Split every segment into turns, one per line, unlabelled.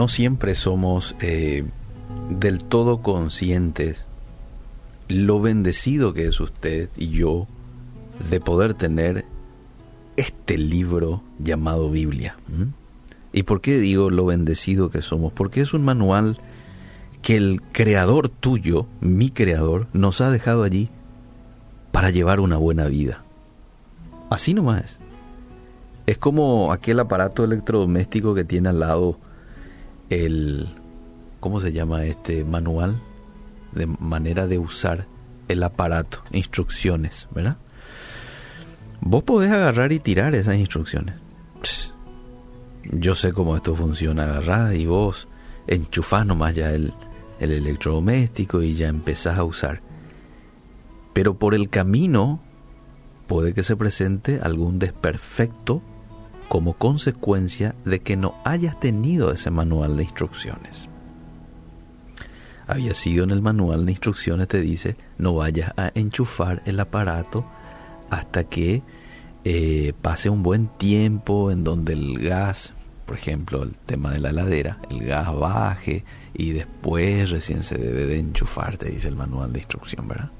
no siempre somos eh, del todo conscientes lo bendecido que es usted y yo de poder tener este libro llamado Biblia. ¿Y por qué digo lo bendecido que somos? Porque es un manual que el creador tuyo, mi creador, nos ha dejado allí para llevar una buena vida. Así nomás. Es como aquel aparato electrodoméstico que tiene al lado el, ¿cómo se llama este manual? De manera de usar el aparato, instrucciones, ¿verdad? Vos podés agarrar y tirar esas instrucciones. yo sé cómo esto funciona, agarrás y vos enchufás nomás ya el, el electrodoméstico y ya empezás a usar. Pero por el camino puede que se presente algún desperfecto como consecuencia de que no hayas tenido ese manual de instrucciones. Había sido en el manual de instrucciones, te dice, no vayas a enchufar el aparato hasta que eh, pase un buen tiempo en donde el gas, por ejemplo, el tema de la heladera, el gas baje y después recién se debe de enchufar, te dice el manual de instrucción, ¿verdad?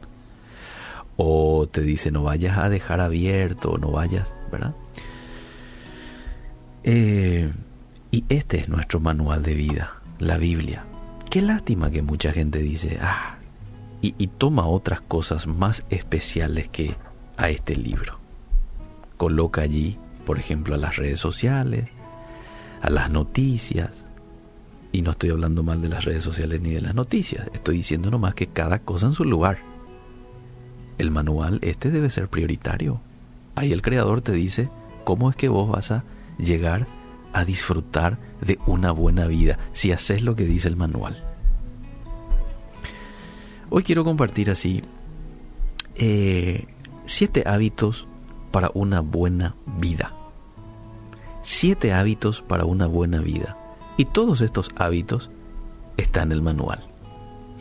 O te dice no vayas a dejar abierto, no vayas, ¿verdad? Eh, y este es nuestro manual de vida, la Biblia. Qué lástima que mucha gente dice, ah, y, toma otras cosas más especiales que a este libro. Coloca allí, por ejemplo, a las redes sociales, a las noticias. Y no estoy hablando mal de las redes sociales ni de las noticias, estoy diciendo nomás que cada cosa en su lugar. El manual este debe ser prioritario. Ahí el creador te dice cómo es que vos vas a llegar a disfrutar de una buena vida si haces lo que dice el manual. Hoy quiero compartir así eh, siete hábitos para una buena vida. Siete hábitos para una buena vida. Y todos estos hábitos están en el manual.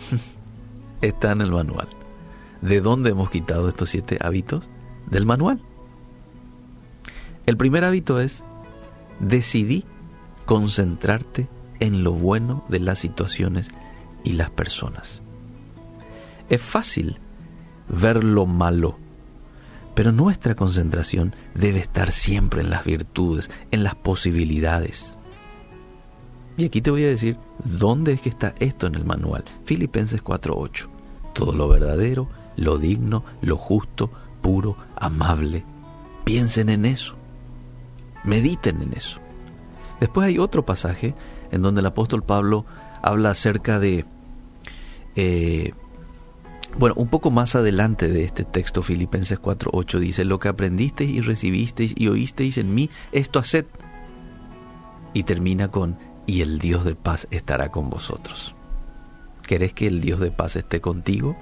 Está en el manual. ¿De dónde hemos quitado estos siete hábitos? Del manual. El primer hábito es decidí concentrarte en lo bueno de las situaciones y las personas. Es fácil ver lo malo, pero nuestra concentración debe estar siempre en las virtudes, en las posibilidades. Y aquí te voy a decir dónde es que está esto en el manual. Filipenses 4:8. Todo lo verdadero, lo digno, lo justo, puro, amable. Piensen en eso. Mediten en eso. Después hay otro pasaje en donde el apóstol Pablo habla acerca de, eh, bueno, un poco más adelante de este texto, Filipenses 4.8 dice, lo que aprendisteis y recibisteis y oísteis en mí, esto haced. Y termina con, y el Dios de paz estará con vosotros. ¿Querés que el Dios de paz esté contigo?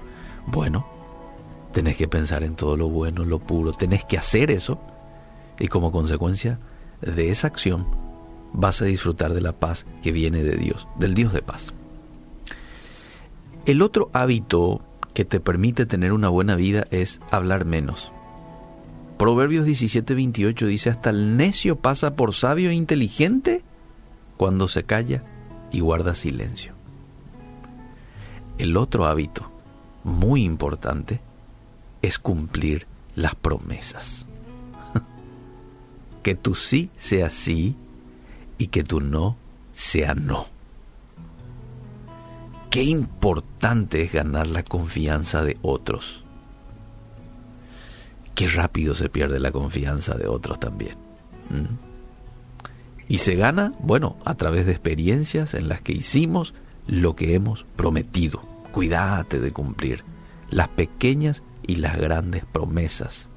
Bueno, tenés que pensar en todo lo bueno, lo puro, tenés que hacer eso y como consecuencia de esa acción vas a disfrutar de la paz que viene de Dios, del Dios de paz. El otro hábito que te permite tener una buena vida es hablar menos. Proverbios 17:28 dice, hasta el necio pasa por sabio e inteligente cuando se calla y guarda silencio. El otro hábito, muy importante, es cumplir las promesas que tu sí sea sí y que tu no sea no. Qué importante es ganar la confianza de otros. Qué rápido se pierde la confianza de otros también. Y se gana, bueno, a través de experiencias en las que hicimos lo que hemos prometido. Cuídate de cumplir las pequeñas y las grandes promesas.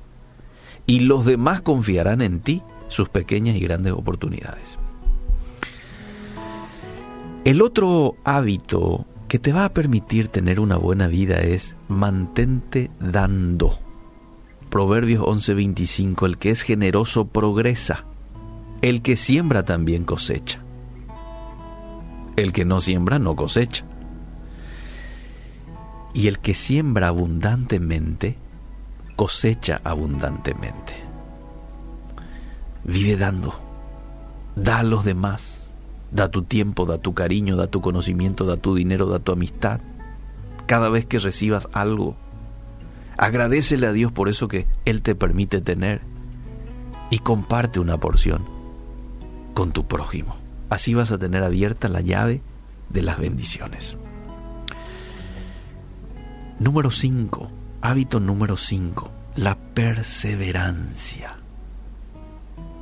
Y los demás confiarán en ti sus pequeñas y grandes oportunidades. El otro hábito que te va a permitir tener una buena vida es mantente dando. Proverbios 11:25, el que es generoso progresa, el que siembra también cosecha. El que no siembra no cosecha. Y el que siembra abundantemente, cosecha abundantemente. Vive dando. Da a los demás. Da tu tiempo, da tu cariño, da tu conocimiento, da tu dinero, da tu amistad. Cada vez que recibas algo, agradecele a Dios por eso que Él te permite tener y comparte una porción con tu prójimo. Así vas a tener abierta la llave de las bendiciones. Número 5, hábito número 5, la perseverancia.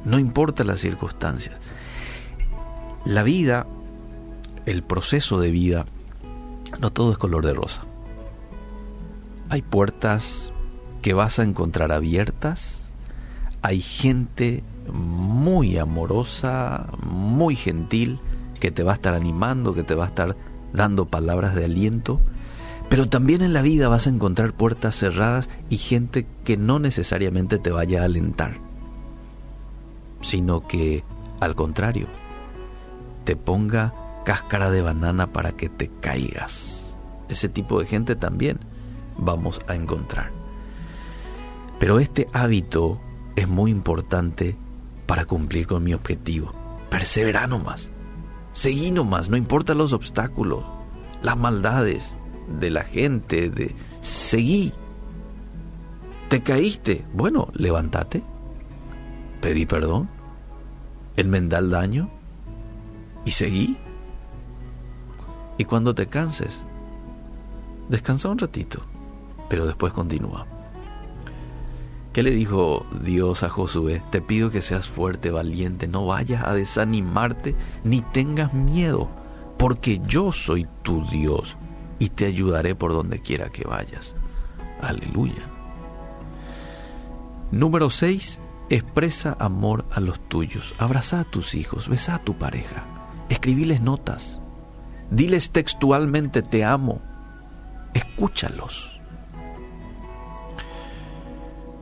No importa las circunstancias. La vida, el proceso de vida, no todo es color de rosa. Hay puertas que vas a encontrar abiertas, hay gente muy amorosa, muy gentil, que te va a estar animando, que te va a estar dando palabras de aliento, pero también en la vida vas a encontrar puertas cerradas y gente que no necesariamente te vaya a alentar, sino que, al contrario, te ponga cáscara de banana para que te caigas. Ese tipo de gente también vamos a encontrar. Pero este hábito es muy importante para cumplir con mi objetivo. Persevera nomás. Seguí nomás, no importa los obstáculos, las maldades, de la gente, de seguí. ¿Te caíste? Bueno, levántate. Pedí perdón. Enmendá el daño. Y seguí. Y cuando te canses, descansa un ratito, pero después continúa. ¿Qué le dijo Dios a Josué? Te pido que seas fuerte, valiente, no vayas a desanimarte ni tengas miedo, porque yo soy tu Dios y te ayudaré por donde quiera que vayas. Aleluya. Número 6. Expresa amor a los tuyos. Abraza a tus hijos, besa a tu pareja, escribiles notas, diles textualmente te amo, escúchalos.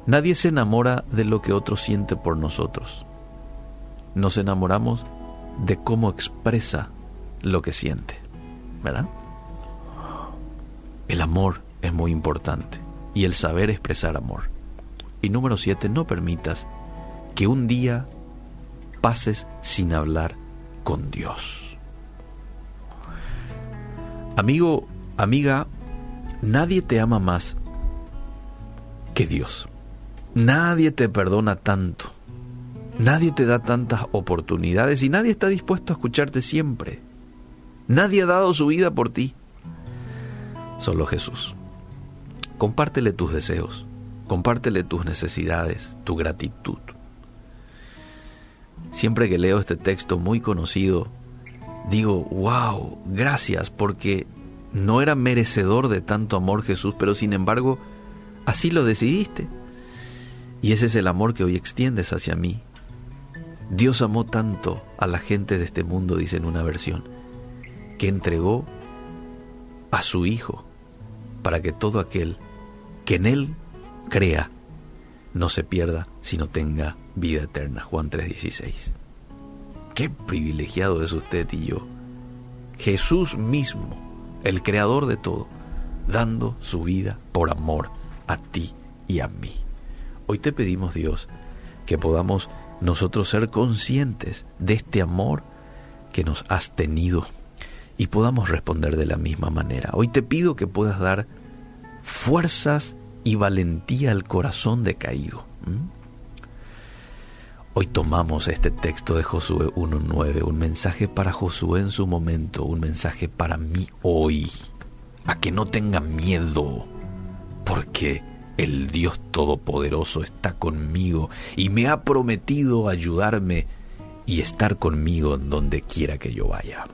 Nadie se enamora de lo que otro siente por nosotros. Nos enamoramos de cómo expresa lo que siente, ¿verdad? El amor es muy importante y el saber expresar amor. Y número siete, no permitas que un día pases sin hablar con Dios. Amigo, amiga, nadie te ama más que Dios. Nadie te perdona tanto. Nadie te da tantas oportunidades y nadie está dispuesto a escucharte siempre. Nadie ha dado su vida por ti solo Jesús. Compártele tus deseos, compártele tus necesidades, tu gratitud. Siempre que leo este texto muy conocido, digo, wow, gracias, porque no era merecedor de tanto amor Jesús, pero sin embargo, así lo decidiste. Y ese es el amor que hoy extiendes hacia mí. Dios amó tanto a la gente de este mundo, dice en una versión, que entregó a su Hijo para que todo aquel que en Él crea no se pierda, sino tenga vida eterna. Juan 3:16. Qué privilegiado es usted y yo. Jesús mismo, el creador de todo, dando su vida por amor a ti y a mí. Hoy te pedimos, Dios, que podamos nosotros ser conscientes de este amor que nos has tenido y podamos responder de la misma manera. Hoy te pido que puedas dar fuerzas y valentía al corazón decaído. Hoy tomamos este texto de Josué 1.9, un mensaje para Josué en su momento, un mensaje para mí hoy, a que no tenga miedo, porque el Dios Todopoderoso está conmigo y me ha prometido ayudarme y estar conmigo en donde quiera que yo vaya.